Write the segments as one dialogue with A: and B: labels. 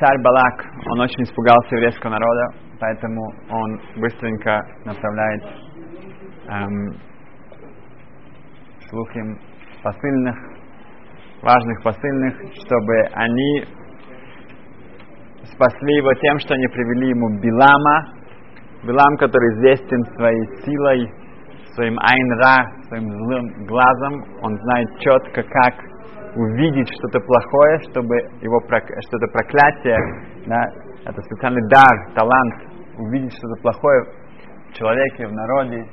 A: царь Балак, он очень испугался еврейского народа, поэтому он быстренько направляет эм, слухим посыльных, важных посыльных, чтобы они спасли его тем, что они привели ему Билама, Билам, который известен своей силой, своим айнра, своим злым глазом, он знает четко, как увидеть что-то плохое, чтобы его что-то проклятие, да, это специальный дар, талант, увидеть что-то плохое в человеке, в народе,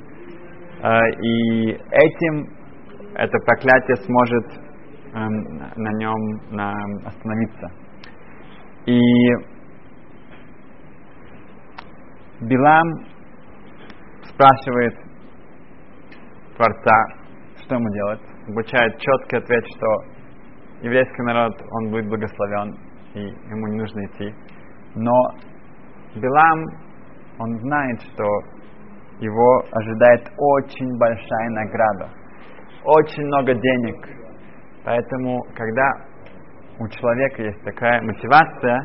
A: э, и этим это проклятие сможет эм, на нем на, остановиться. И Билам спрашивает Творца, что ему делать. Обучает четкий ответ, что еврейский народ, он будет благословен, и ему не нужно идти. Но Билам, он знает, что его ожидает очень большая награда, очень много денег. Поэтому, когда у человека есть такая мотивация,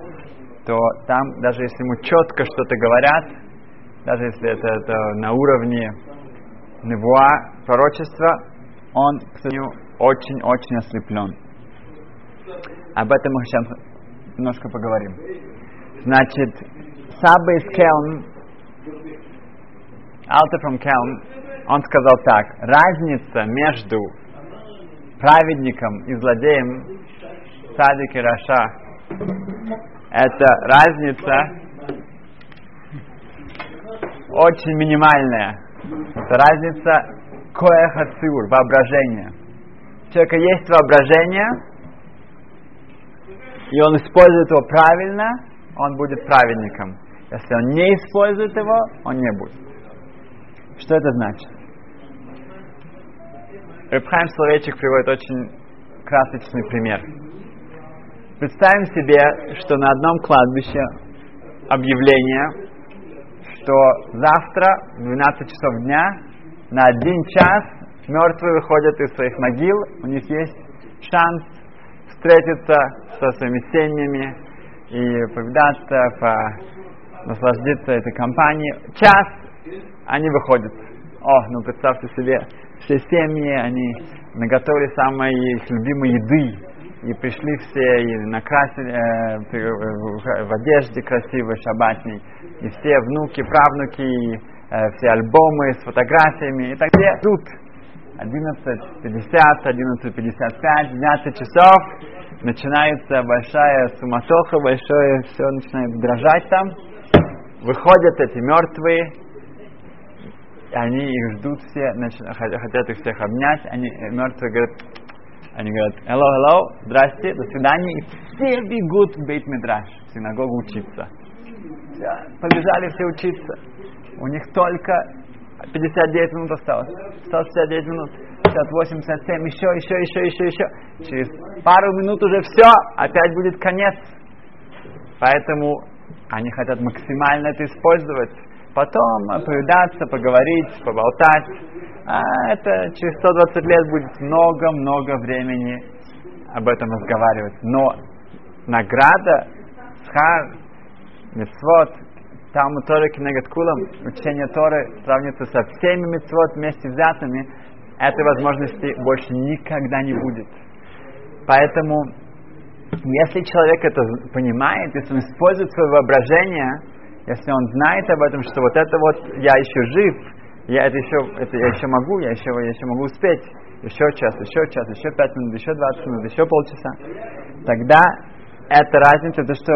A: то там, даже если ему четко что-то говорят, даже если это, это на уровне невуа, пророчества, он, к сожалению, очень-очень ослеплен. Об этом мы сейчас немножко поговорим. Значит, Саба из Келн, Алта from Келн, он сказал так, разница между праведником и злодеем, садик и раша, это разница очень минимальная. Это разница коэхациур, воображение. У человека есть воображение, и он использует его правильно, он будет праведником. Если он не использует его, он не будет. Что это значит? Рыбхайм Словечек приводит очень красочный пример. Представим себе, что на одном кладбище объявление, что завтра в 12 часов дня на один час мертвые выходят из своих могил, у них есть шанс встретиться со своими семьями и повидаться, по, наслаждаться этой компанией. Час они выходят. О, ну представьте себе, все семьи, они наготовили самой их любимой еды, и пришли все, и накрасили э, э, в одежде красивой, шабатней, и все внуки, правнуки, и, э, все альбомы с фотографиями, и так далее. Тут 11.50, 11.55, 12 часов, начинается большая суматоха, большое, все начинает дрожать там. Выходят эти мертвые, они их ждут все, хотят их всех обнять, они мертвые говорят, они говорят, hello, hello, здрасте, до свидания. И все бегут в бейт Мидраш, в синагогу учиться. Побежали все учиться. У них только 59 минут осталось. 169 минут, 58, 57, еще, еще, еще, еще, еще. Через пару минут уже все, опять будет конец. Поэтому они хотят максимально это использовать. Потом повидаться, поговорить, поболтать а это через 120 лет будет много-много времени об этом разговаривать. Но награда, схар, мецвод, там Торы Кинегат Кулам, учение Торы сравнится со всеми мецвод вместе взятыми, этой возможности больше никогда не будет. Поэтому, если человек это понимает, если он использует свое воображение, если он знает об этом, что вот это вот я еще жив, я это еще, это я еще могу, я еще, я еще могу успеть, еще час, еще час, еще пять минут, еще двадцать минут, еще полчаса, тогда эта разница, то, что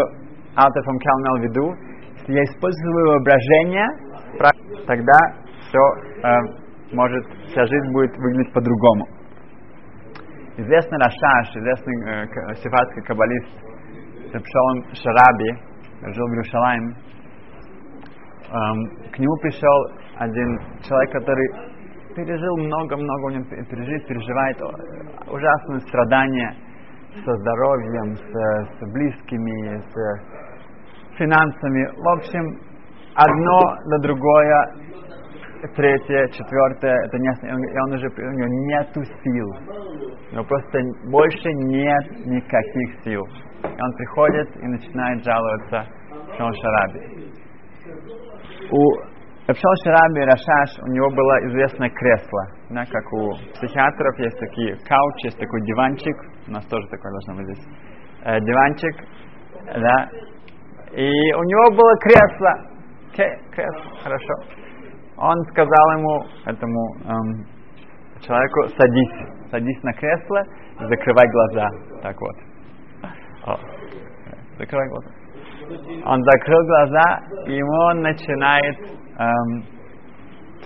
A: имел в виду, если я использую воображение, тогда все э, может, вся жизнь будет выглядеть по-другому. Известный Рашаш, известный э, сифатский каббалист Репшон Шараби, жил в Иерусалиме, эм, к нему пришел один человек, который пережил много-много, у него пережит, переживает ужасные страдания со здоровьем, с, с близкими, с финансами. В общем, одно до другое третье, четвертое, это не, и он уже, у него нету сил. Него просто больше нет никаких сил. И он приходит и начинает жаловаться Шон Шараби. У Рабшон Шараби Рашаш, у него было известное кресло. Да, как у психиатров есть такие кауч, есть такой диванчик. У нас тоже такой должно быть здесь. Э, диванчик. Да. И у него было кресло. Окей, кресло, хорошо. Он сказал ему, этому эм, человеку, садись, садись на кресло и закрывай глаза. Так вот. О, закрывай глаза. Он закрыл глаза, и ему начинает эм,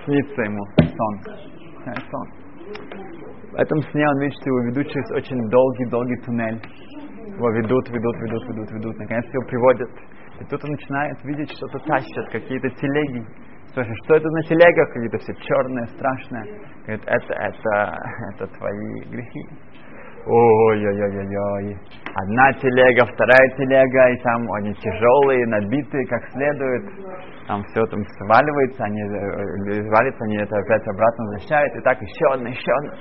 A: снится ему сон. сон. В этом сне он видит, что его ведут через очень долгий-долгий туннель. Его ведут, ведут, ведут, ведут, ведут. Наконец его приводят. И тут он начинает видеть, что-то тащат, какие-то телеги. Слушай, что это на телегах? Какие-то все черные, страшные. Говорит, это, это, это твои грехи. Ой-ой-ой-ой-ой. Одна телега, вторая телега, и там они тяжелые, набитые как следует. Там все там сваливается, они э, свалится, они это опять обратно возвращают, и так еще одна, еще одна.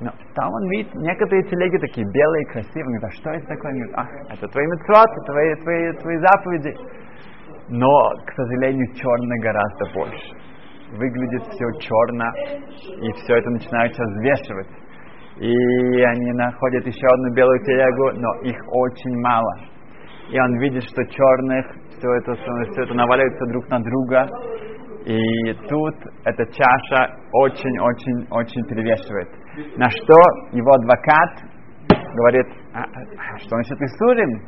A: Но там он видит, некоторые телеги такие белые, красивые. Он говорит, а что это такое? Он говорит, ах, это твои митцвот, твои, твои, твои заповеди. Но, к сожалению, черный гораздо больше. Выглядит все черно, и все это начинается взвешивать и они находят еще одну белую телегу, но их очень мало. И он видит, что черных все это, все это наваливается друг на друга, и тут эта чаша очень-очень-очень перевешивает. На что его адвокат говорит, а, а, что насчет Исурим?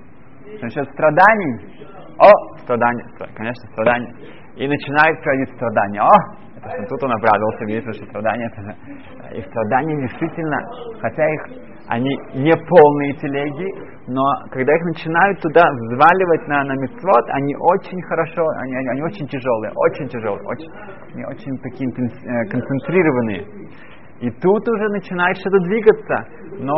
A: Что насчет страданий? О, страдания, конечно, страдания. И начинает проводить страдания. О, это что тут он обрадовался, видит, что страдания, это, их страдания действительно, хотя их, они не полные телеги, но когда их начинают туда взваливать на, на мецвод, они очень хорошо, они, они, они очень тяжелые, очень тяжелые, очень, они очень такие э, концентрированные. И тут уже начинает что-то двигаться, но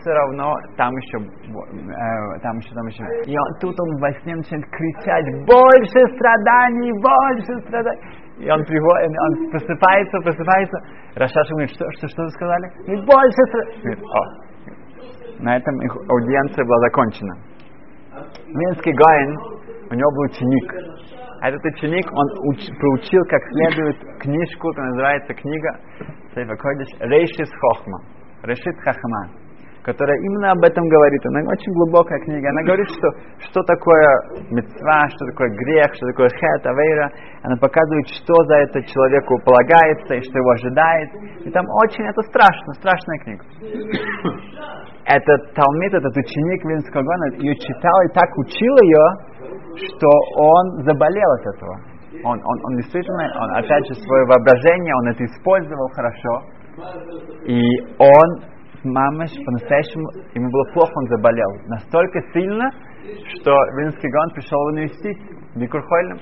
A: все равно там еще, э, там еще, там еще. И он, тут он во сне начинает кричать, больше страданий, больше страданий. И он приходит, он просыпается, просыпается. Рашаша говорит, что, что, что вы сказали? Говорит, больше страданий. На этом их аудиенция была закончена. Минский Гаин, у него был ученик. А этот ученик, он уч, проучил как следует книжку, которая называется книга Сейфа Койдиш Рейшис Хохма. Решит Хахма которая именно об этом говорит. Она очень глубокая книга. Она говорит, что что такое мецва, что такое грех, что такое хет, авейра. Она показывает, что за это человеку полагается и что его ожидает. И там очень, это страшно, страшная книга. Этот Талмит, этот ученик Винского Гона, ее читал и так учил ее, что он заболел от этого. Он, он, он действительно, он, опять же, свое воображение, он это использовал хорошо. И он мамаш по-настоящему, ему было плохо, он заболел. Настолько сильно, что Вильнский Гаон пришел в университет, Бикурхойлем.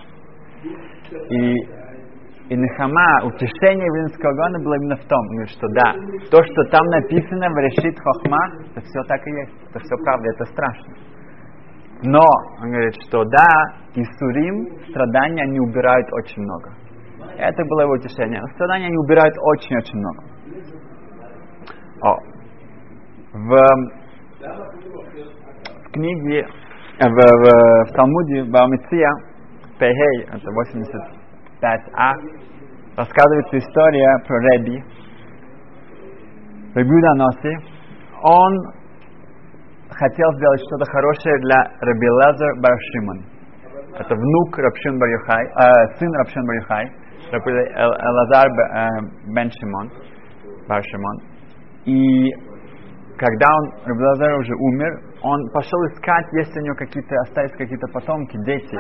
A: И, и Нехама, утешение Вильнского Гаона было именно в том, что да, то, что там написано в Решит Хохма, это все так и есть, это все правда, это страшно. Но, он говорит, что да, Исурим, страдания, они убирают очень много. Это было его утешение. Страдания они убирают очень-очень много. О, в, в книге, в, в, в Талмуде Баумиция, Пехей, это 85а, рассказывается история про Реби, Ребюда Носи. Он хотел сделать что-то хорошее для Раби Лазар Баршиман. Это внук Рабшин Барюхай, э, сын Рабшин Раби Лазар Бен Шимон, Баршимон. И когда он, Рабдазар уже умер, он пошел искать, есть у него какие-то, остались какие-то потомки, дети.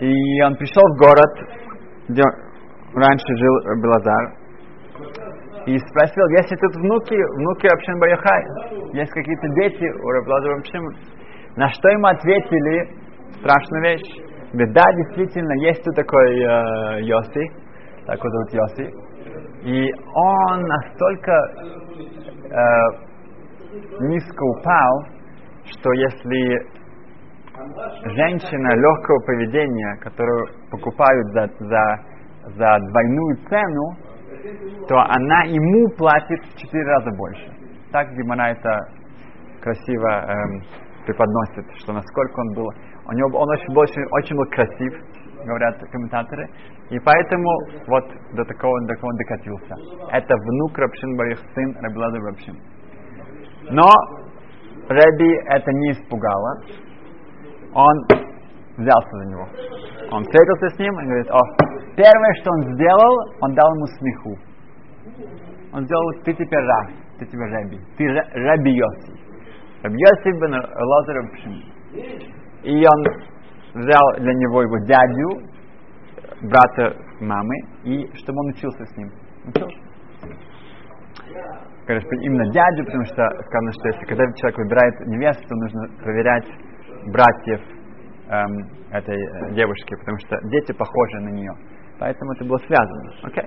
A: И он пришел в город, где раньше жил Рабдазар, и спросил, есть ли тут внуки, внуки Рабшин Баряхай, есть какие-то дети у Рабдазара Рабшима. На что ему ответили, страшная вещь, говорит, да, действительно, есть тут такой э, Йоси, такой зовут Йоси, и он настолько э, низко упал, что если женщина легкого поведения, которую покупают за, за за двойную цену, то она ему платит в четыре раза больше. Так Гимара это красиво эм, преподносит, что насколько он был, у него, он очень, очень, очень был красив, говорят комментаторы, и поэтому вот до такого, до такого докатился. Это внук Рабшин Барих, сын Рабилада Рабшин. Но Рэби это не испугало. Он взялся за него. Он встретился с ним и говорит, о, первое, что он сделал, он дал ему смеху. Он сделал, ты теперь Ра, ты теперь Рэби, ты Раби Йоси. Раби Йоси бен Лазар. И он взял для него его дядю, брата мамы, и чтобы он учился с ним. Конечно, именно дядю, потому что сказано, что если когда человек выбирает невесту, нужно проверять братьев эм, этой э, девушки, потому что дети похожи на нее. Поэтому это было связано. Okay?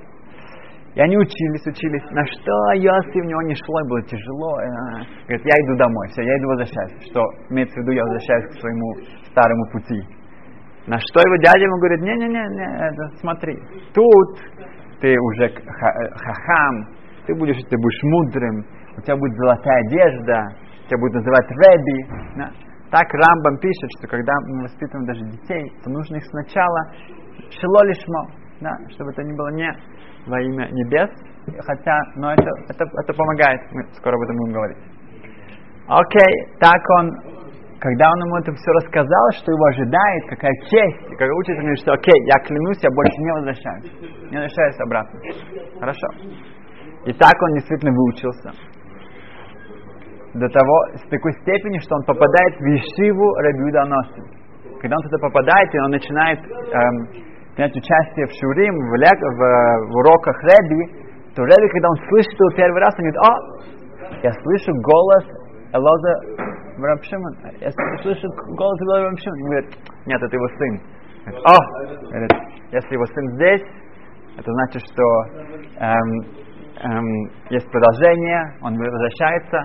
A: И они учились, учились. На что Йоси в него не шло, было тяжело. Э, говорит, я иду домой, все, я иду возвращаюсь. Что имеется в виду, я возвращаюсь к своему старому пути. На что его дядя ему говорит, не-не-не, смотри, тут ты уже э, хахам, ты будешь, ты будешь мудрым, у тебя будет золотая одежда, тебя будут называть Рэби. Так Рамбам пишет, что когда мы воспитываем даже детей, то нужно их сначала шело лишмо, да, чтобы это не было не во имя небес, хотя, но это, это, это помогает, мы скоро об этом будем говорить. Окей, так он, когда он ему это все рассказал, что его ожидает, какая честь, и когда учитель говорит, что окей, я клянусь, я больше не возвращаюсь, не возвращаюсь обратно. Хорошо. И так он действительно выучился до того, с такой степени, что он попадает в Ешиву Рабиуда Носим. Когда он туда попадает, и он начинает эм, принять участие в Шурим, в, лек, в, в уроках Рэби, то Рэби, когда он слышит его первый раз, он говорит, о, я слышу голос Элоза Рабшиман, я слышу голос Элоза Рабшиман. Он говорит, нет, это его сын. Говорит, о, говорит, если его сын здесь, это значит, что эм, эм, есть продолжение, он возвращается,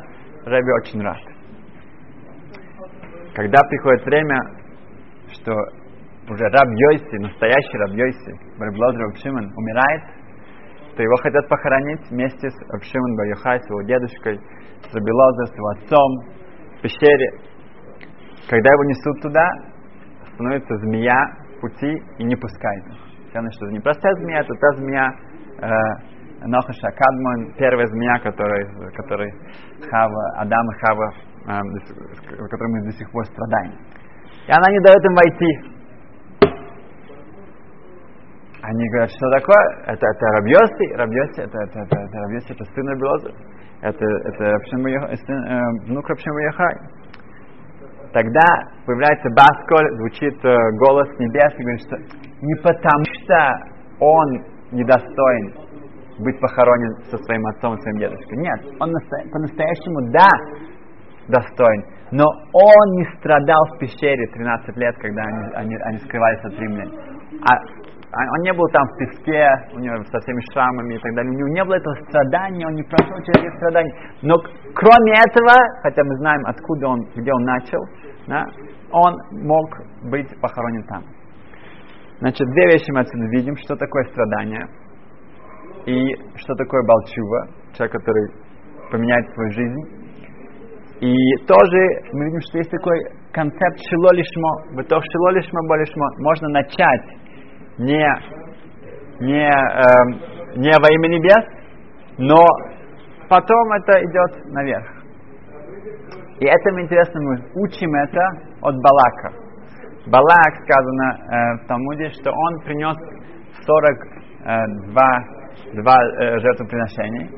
A: Рэби очень рад. Когда приходит время, что уже Раб Йойси, настоящий Раб Йойси, Барблод Раб Шимон, умирает, то его хотят похоронить вместе с Раб Шимон Байохай, с его дедушкой, с Рабилоза, с его отцом, в пещере. Когда его несут туда, становится змея пути и не пускает их. Сказано, что это не простая змея, это та змея, э, Нохаша Кадмон, первая змея, которой, которой Хава, Адам и Хава, э, которой мы до сих пор страдаем. И она не дает им войти. Они говорят, что такое? Это, это Рабьоси, Рабьоси, это, это, это, это Рабьоси, это сын Рабиоза, это, это сын, э, внук Рабшима Яхай. Тогда появляется Басколь, звучит э, голос небес и говорит, что не потому что он недостоин быть похоронен со своим отцом и своим дедушкой. Нет, он по-настоящему, да, достоин. Но он не страдал в пещере 13 лет, когда они, они, они скрывались от римлян. А, а он не был там в песке, у него со всеми шрамами и так далее. У него не было этого страдания, он не прошел через эти страдания. Но кроме этого, хотя мы знаем, откуда он, где он начал, да, он мог быть похоронен там. Значит, две вещи мы отсюда видим, что такое страдание и что такое Балчува, человек, который поменяет свою жизнь. И тоже мы видим, что есть такой концепт шило лишмо, бытов шило лишмо, болишмо. Можно начать не, не, э, не во имя небес, но потом это идет наверх. И это интересно, мы учим это от Балака. Балак сказано э, в Талмуде, что он принес 42 два э, жертвоприношений.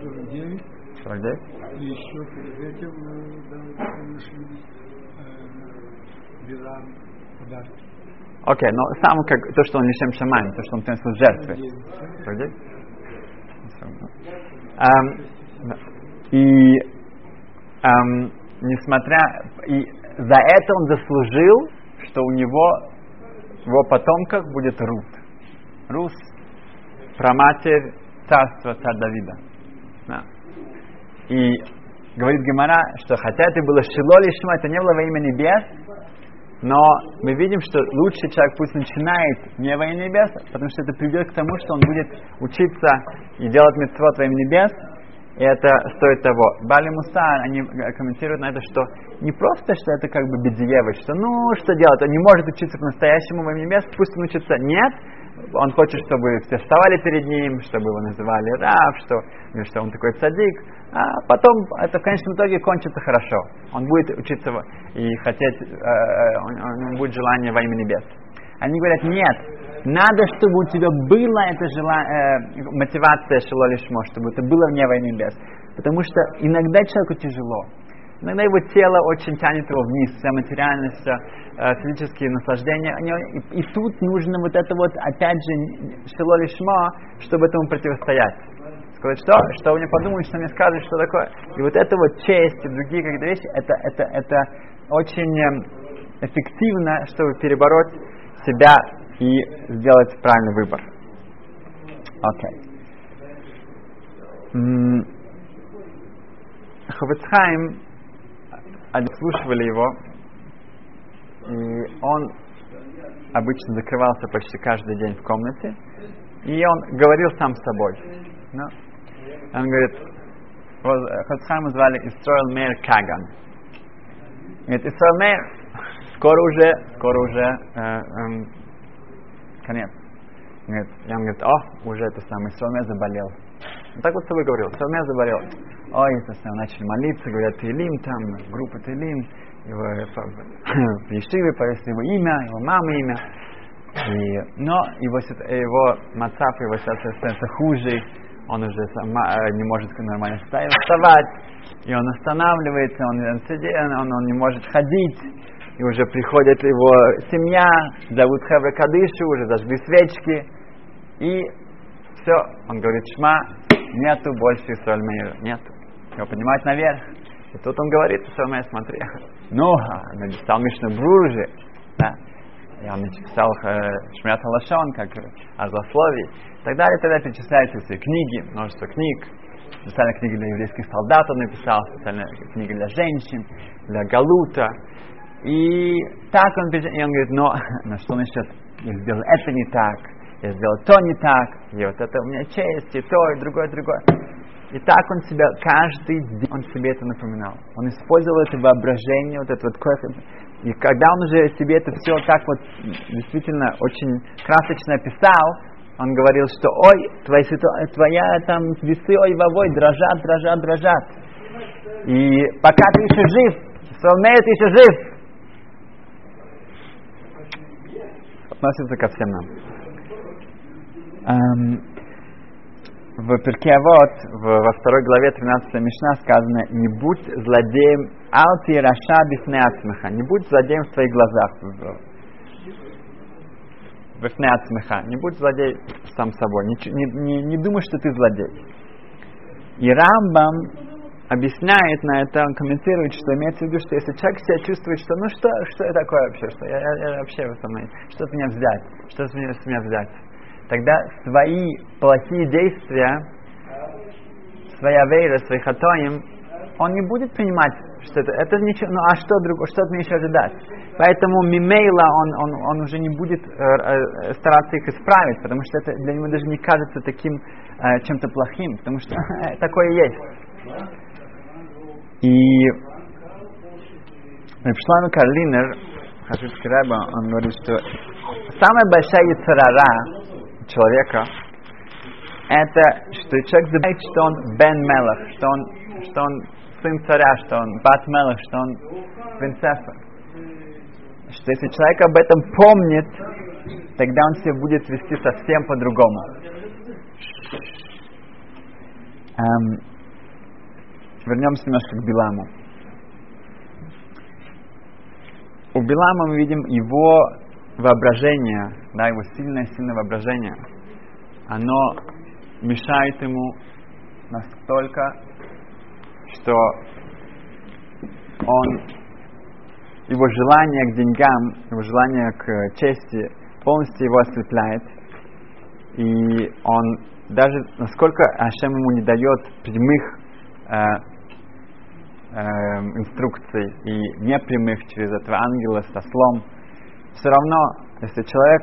B: 49.
A: 49.
B: И еще перед этим мы принесли э, Билам подарки.
A: Окей, но сам как то, что он лишем шамань, то, что он принес жертвы. 49. Um, и um, несмотря и за это он заслужил, что у него в его потомках будет Рут. Рус праматерь царства царя Давида. Да. И говорит Гемара, что хотя это было шило лишма, это не было во имя небес, Но мы видим, что лучший человек пусть начинает не во имя небес, потому что это приведет к тому, что он будет учиться и делать митцвот во имя небес, и это стоит того. Бали Мусар, они комментируют на это, что не просто, что это как бы бедиевый, что ну, что делать, он не может учиться по-настоящему во имя небес, пусть он учится. Нет, он хочет, чтобы все вставали перед ним, чтобы его называли раб, что, что он такой цадик. А потом это в конечном итоге кончится хорошо. Он будет учиться и хотеть, э, э он, будет желание во имя небес. Они говорят, нет, надо, чтобы у тебя была эта желание, э, мотивация шелолишмо, чтобы это было вне во имя небес. Потому что иногда человеку тяжело. Иногда его тело очень тянет его вниз, вся материальность, вся, э, физические наслаждения. И, и тут нужно вот это вот, опять же, шело лишма, чтобы этому противостоять. Сказать, что, что вы не подумали, что мне скажут, что такое. И вот это вот честь и другие какие-то вещи, это, это, это очень эм, эффективно, чтобы перебороть себя и сделать правильный выбор. Окей. Okay. Ховецхайм они слушали его, и он обычно закрывался почти каждый день в комнате, и он говорил сам с собой. No? Он говорит, Хацхайма звали Исроэл Мейр Каган. Говорит, Исроэл Мейр, скоро уже, скоро уже э, э, конец. Говорит, и он говорит, о, уже это самый Исроэл Мейр заболел. Он так вот с собой говорил, Исроэл Мейр заболел ой, все, начали молиться, говорят, Тейлим, там, группа Тейлим, его в Ешиве повесили его имя, его мамы имя. И, но его, его мацав, его ситуация становится хуже, он уже сама, э, не может нормально вставать, и он останавливается, он, он, он не может ходить, и уже приходит его семья, зовут Хевра Кадышу, уже зажгли свечки, и все, он говорит, шма, нету больше Исраэль нету его поднимать наверх. И тут он говорит, самое смотри, ну, написал Мишна Бружи, да, я написал э, Шмят Лашон, как о и так далее, тогда перечисляются все книги, множество книг, специальная книга для еврейских солдат он написал, специальная книга для женщин, для Галута. И так он, и он говорит, но, на что насчет, я сделал это не так, я сделал то не так, и вот это у меня честь, и то, и другое, и другое. И так он себя, каждый день он себе это напоминал. Он использовал это воображение, вот это вот И когда он уже себе это все так вот действительно очень красочно описал, он говорил, что ой, твоя, твоя там весы, ой, вовой, дрожат, дрожат, дрожат. И пока ты еще жив, Соломея, ты еще жив. Относится ко всем нам. Um, в Перкеавод, во второй главе 13 Мишна сказано, не будь злодеем алти раша бифнеацмеха, не будь злодеем в твоих глазах. Бифнеацмеха, не будь злодей сам собой, не, не, не, не думай, что ты злодей. И Рамбам объясняет на это, он комментирует, что имеется в виду, что если человек себя чувствует, что ну что, что я такое вообще, что я, я, я вообще в этом, что с меня взять, что с меня, с меня взять тогда свои плохие действия, своя вера, свои хатоим, он не будет принимать, что это, это ничего, ну а что другое, что от меня еще ожидать? Поэтому мимейла он, он, он уже не будет э, э, стараться их исправить, потому что это для него даже не кажется таким э, чем-то плохим, потому что такое есть. И Репшлану Карлинер, Хашидский Рэба, он говорит, что самая большая яцерара, человека, это что человек забывает, что он Бен Мелах, что он, что он сын царя, что он Бат Мелах, что он принцесса. Что если человек об этом помнит, тогда он себя будет вести совсем по-другому. Эм, вернемся немножко к Биламу. У Билама мы видим его воображение, да, его сильное-сильное воображение, оно мешает ему настолько, что он, его желание к деньгам, его желание к чести полностью его ослепляет, и он даже насколько Ашем ему не дает прямых э, э, инструкций и непрямых через этого ангела со слом, все равно, если человек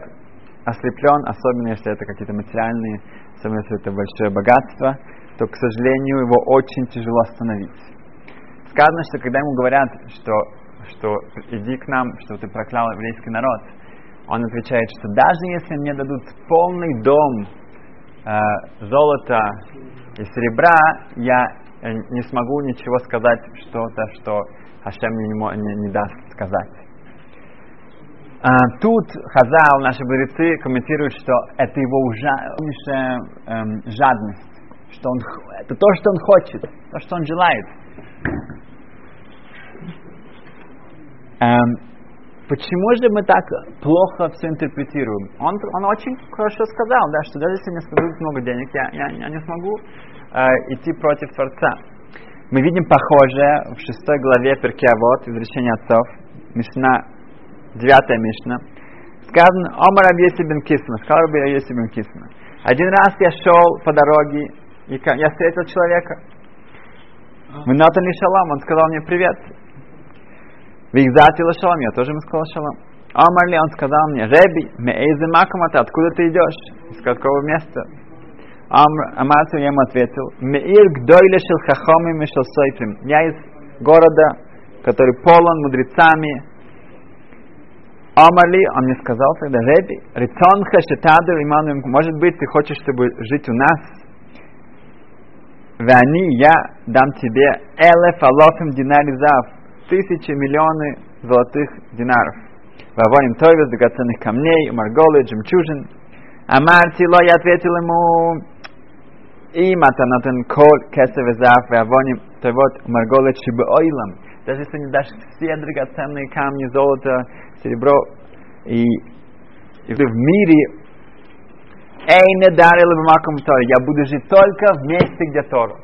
A: ослеплен, особенно если это какие-то материальные, особенно если это большое богатство, то, к сожалению, его очень тяжело остановить. Сказано, что когда ему говорят, что, что иди к нам, что ты проклял еврейский народ, он отвечает, что даже если мне дадут полный дом э, золота и серебра, я э, не смогу ничего сказать, что-то, что Хашем мне не, не, не даст сказать. А, тут Хазал, наши мудрецы, комментируют, что это его ужаснейшая эм, жадность, что он, это то, что он хочет, то, что он желает. Эм, почему же мы так плохо все интерпретируем? Он, он очень хорошо сказал, да, что даже если мне дадут много денег, я, я, я не смогу э, идти против Творца. Мы видим похожее в шестой главе Перкиавод, изречение отцов, Мишна, девятая Мишна. Сказано, Омар Абьеси бен Кисма, сказал Абьеси бен Кисма. Один раз я шел по дороге, и я встретил человека. Мы натали шалом, он сказал мне привет. Вигзати шалом, я тоже ему сказал шалом. Омар ли, он сказал мне, Реби, меэйзе макамата, откуда ты идешь? Из какого места? Амарцу я ему ответил, Меир гдойле шел хахоми мишел сойфрим. Я из города, который полон мудрецами. Амали, он мне сказал тогда, Реби, Рицонха, Шетадер, Иману, может быть, ты хочешь, чтобы жить у нас? Вани, я дам тебе элеф алофим динари зав, тысячи, миллионы золотых динаров. Вавоним тойвес, драгоценных камней, марголы, жемчужин. Амарти, ло, я ответил ему, и матанатен кол, кесев зав, вавоним тойвот, марголы, шибы ойлам даже если не дашь все драгоценные камни, золото, серебро и, и в мире, эй, не дарили бы маком Торе, я буду жить только в месте, где Тору.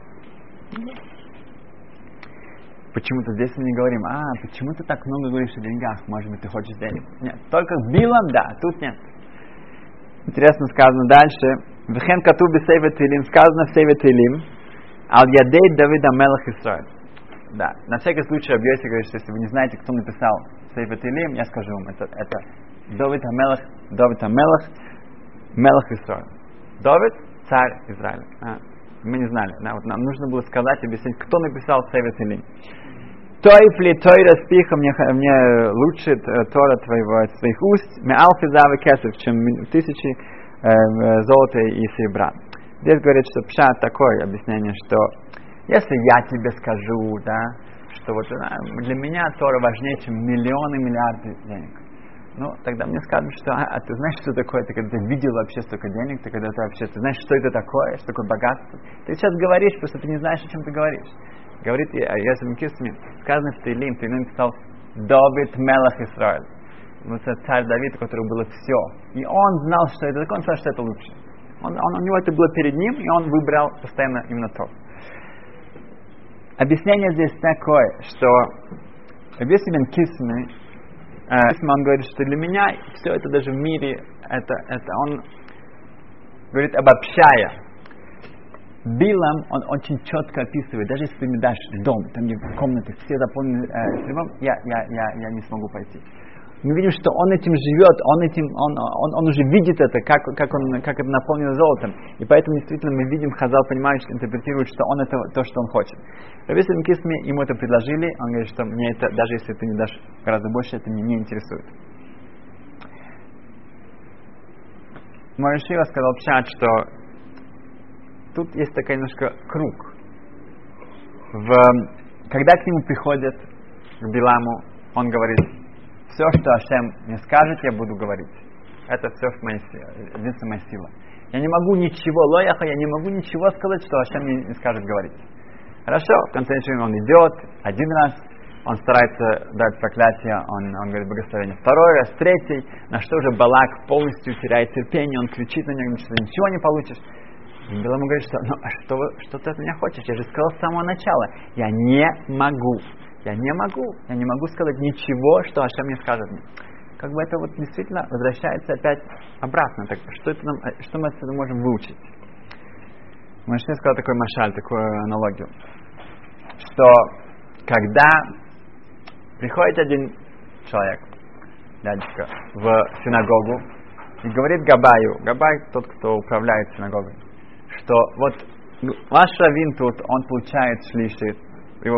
A: Почему-то здесь мы не говорим, а, почему ты так много говоришь о деньгах, может быть, ты хочешь денег. Нет, только с Билом, да, тут нет. Интересно сказано дальше, Вехен кату бисейве Тилим, сказано в Сейве Тилим, ал ядей Давида Мелах Исраиль. Да, на всякий случай объясни, говорит, что если вы не знаете, кто написал Сейве Тилим, я скажу вам, это, это Давид Амелах, Давид Амелах, Мелах Исраиль. Давид, царь Израиля. А, мы не знали. Да, вот нам нужно было сказать, объяснить, кто написал Сейве Тилим. Тойфли, Тойра спиха, мне, мне лучше Тора твоего, твоих уст, мне алфи завы кесов, чем тысячи э, золота и серебра. Здесь говорит, что пшат такое объяснение, что если я тебе скажу, да, что вот для меня Тора важнее, чем миллионы, миллиарды денег. Ну, тогда мне скажут, что а, а ты знаешь, что такое, ты когда видел вообще столько денег, ты когда ты вообще, ты знаешь, что это такое, что такое богатство. Ты сейчас говоришь, просто ты не знаешь, о чем ты говоришь. Говорит Ясим Кисми, сказано в Таилим, Таилим писал Давид Мелах Исраиль вот этот царь Давид, у которого было все. И он знал, что это он сказал, что это лучше. Он, он, у него это было перед ним, и он выбрал постоянно именно то. Объяснение здесь такое, что Рабиси бен Кисми, э, он говорит, что для меня все это даже в мире, это, это он говорит, обобщая. Билам он очень четко описывает, даже если ты мне дашь дом, там где комнаты все заполнены э, я, я, я, я не смогу пойти мы видим, что он этим живет, он, этим, он, он, он уже видит это, как, как, он, как это наполнено золотом. И поэтому действительно мы видим, Хазал понимает, интерпретирует, что он это то, что он хочет. Равис Кисми ему это предложили, он говорит, что мне это, даже если ты не дашь гораздо больше, это меня не интересует. Моришива сказал Пшат, что тут есть такой немножко круг. В, когда к нему приходят, к Биламу, он говорит, все, что Ашем мне скажет, я буду говорить. Это все моя единственная моя сила. Я не могу ничего, лояха, я не могу ничего сказать, что Ашем мне не скажет говорить. Хорошо, в конце концов он идет один раз, он старается дать проклятие, он, он говорит благословение второй раз, третий, на что же Балак полностью теряет терпение, он кричит на него, что ничего не получишь. И Белому говорит, что, ну, а что, что ты от меня хочешь? Я же сказал с самого начала, я не могу. Я не могу, я не могу сказать ничего, что Ашем не скажет мне. Как бы это вот действительно возвращается опять обратно. Так что, это нам, э, что мы отсюда можем выучить? Машин сказал такой машаль, такую аналогию, что когда приходит один человек, дядечка, в синагогу и говорит Габаю, Габай тот, кто управляет синагогой, что вот ваш раввин тут, он получает шлиши, его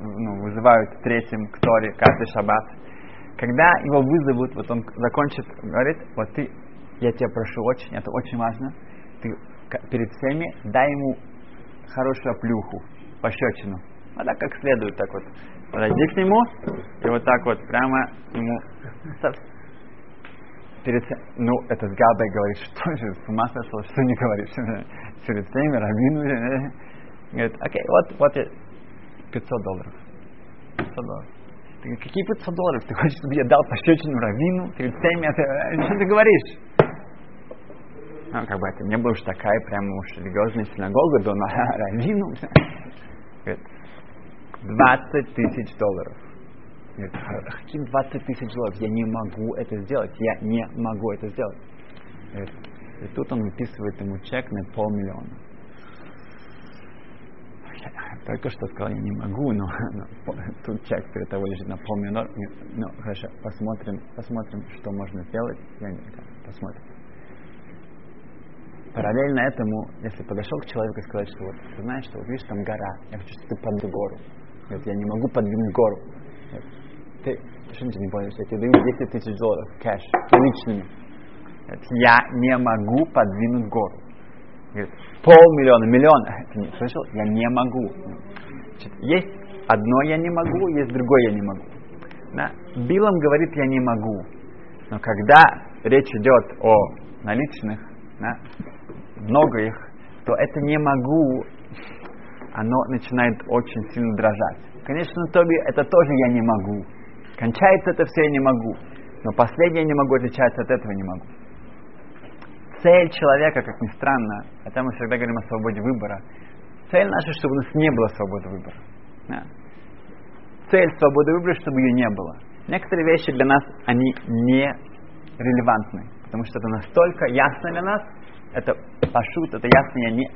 A: ну, вызывают третьим к Торе каждый шаббат. Когда его вызовут, вот он закончит, говорит, вот ты, я тебя прошу очень, это очень важно, ты перед всеми дай ему хорошую плюху, пощечину. А так как следует, так вот. Подойди к нему и вот так вот прямо ему перед ну, этот Габай говорит, что же, с ума сошел, что не говоришь? Перед всеми раввину. Говорит, окей, вот, вот 500 долларов. 500 долларов. Ты говоришь, какие 500 долларов? Ты хочешь, чтобы я дал пощечину раввину перед всеми? Это, что ты говоришь? Ну, как бы это не было уж такая прямо уж религиозная синагога, но на раввину. Говорит, 20 тысяч долларов. Говорит, какие 20 тысяч долларов? Я не могу это сделать. Я не могу это сделать. И тут он выписывает ему чек на полмиллиона. Только что сказал, я не могу, но, но тут чек перед того лежит на полмиллиона. Ну, хорошо, посмотрим, посмотрим, что можно сделать. Я не посмотрим. Параллельно этому, если подошел к человеку и сказать, что вот, ты знаешь, что вот видишь, там гора, я хочу, чтобы ты подвинул гору. Говорит, я не могу подвинуть гору. Говорит, ты, ты что ничего не понимаешь, я тебе даю 10 тысяч долларов, кэш, наличными. Говорит, я не могу подвинуть гору. Говорит, полмиллиона, миллион. Ты не слышал? Я не могу. Значит, есть одно я не могу, есть другое я не могу. Да? Билом говорит, я не могу. Но когда речь идет о наличных, да, много их, то это не могу, оно начинает очень сильно дрожать. Конечно, Тоби, это тоже я не могу. Кончается это все я не могу. Но последнее не могу отличаться от этого не могу. Цель человека, как ни странно, хотя мы всегда говорим о свободе выбора, цель наша, чтобы у нас не было свободы выбора. Да. Цель свободы выбора, чтобы ее не было. Некоторые вещи для нас, они не релевантны, потому что это настолько ясно для нас, это пашут, это ясно, я не...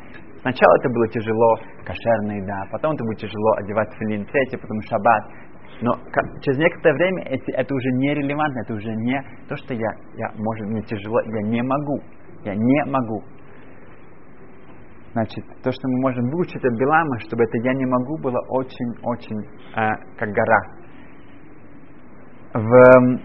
A: Сначала это было тяжело, кошерная еда, потом это будет тяжело одевать филин, третье, потом шаббат. Но через некоторое время эти, это уже не релевантно, это уже не то, что я, я, может, мне тяжело, я не могу. Я не могу. Значит, то, что мы можем выучить от Билама, чтобы это я не могу, было очень-очень э, как гора. В,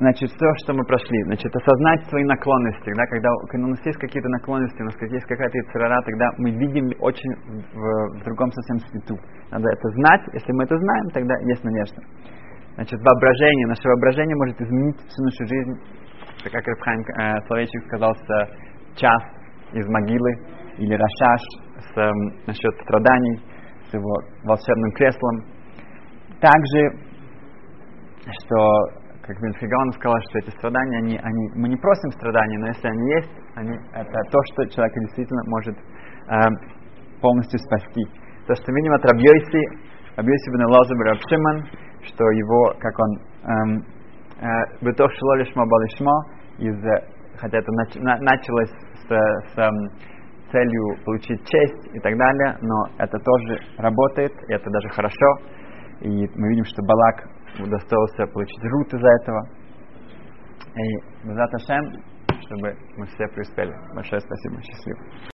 A: значит, все, что мы прошли, значит, осознать свои наклонности, да, когда, когда у нас есть какие-то наклонности, у нас есть какая-то царара, тогда мы видим очень в, в другом совсем свету. Надо это знать, если мы это знаем, тогда есть надежда. Значит, воображение, наше воображение может изменить всю нашу жизнь, как Рабхайм э, Словечек сказал, с час из могилы, или Рашаш с, э, насчет страданий, с его волшебным креслом. Также, что как Бенфиган сказал, что эти страдания, они, они, мы не просим страданий, но если они есть, они, это то, что человека действительно может э, полностью спасти. То, что видим от Рабьёйси, Рабьёйси бен Рабшиман, что его, как он, эм, э, Бетох шло лишмо балишмо, из, хотя это нач, на, началось с, с эм, целью получить честь и так далее, но это тоже работает, и это даже хорошо. И мы видим, что Балак удостоился получить рут из-за этого. И Базат Ашем, чтобы мы все преуспели. Большое спасибо, счастливо.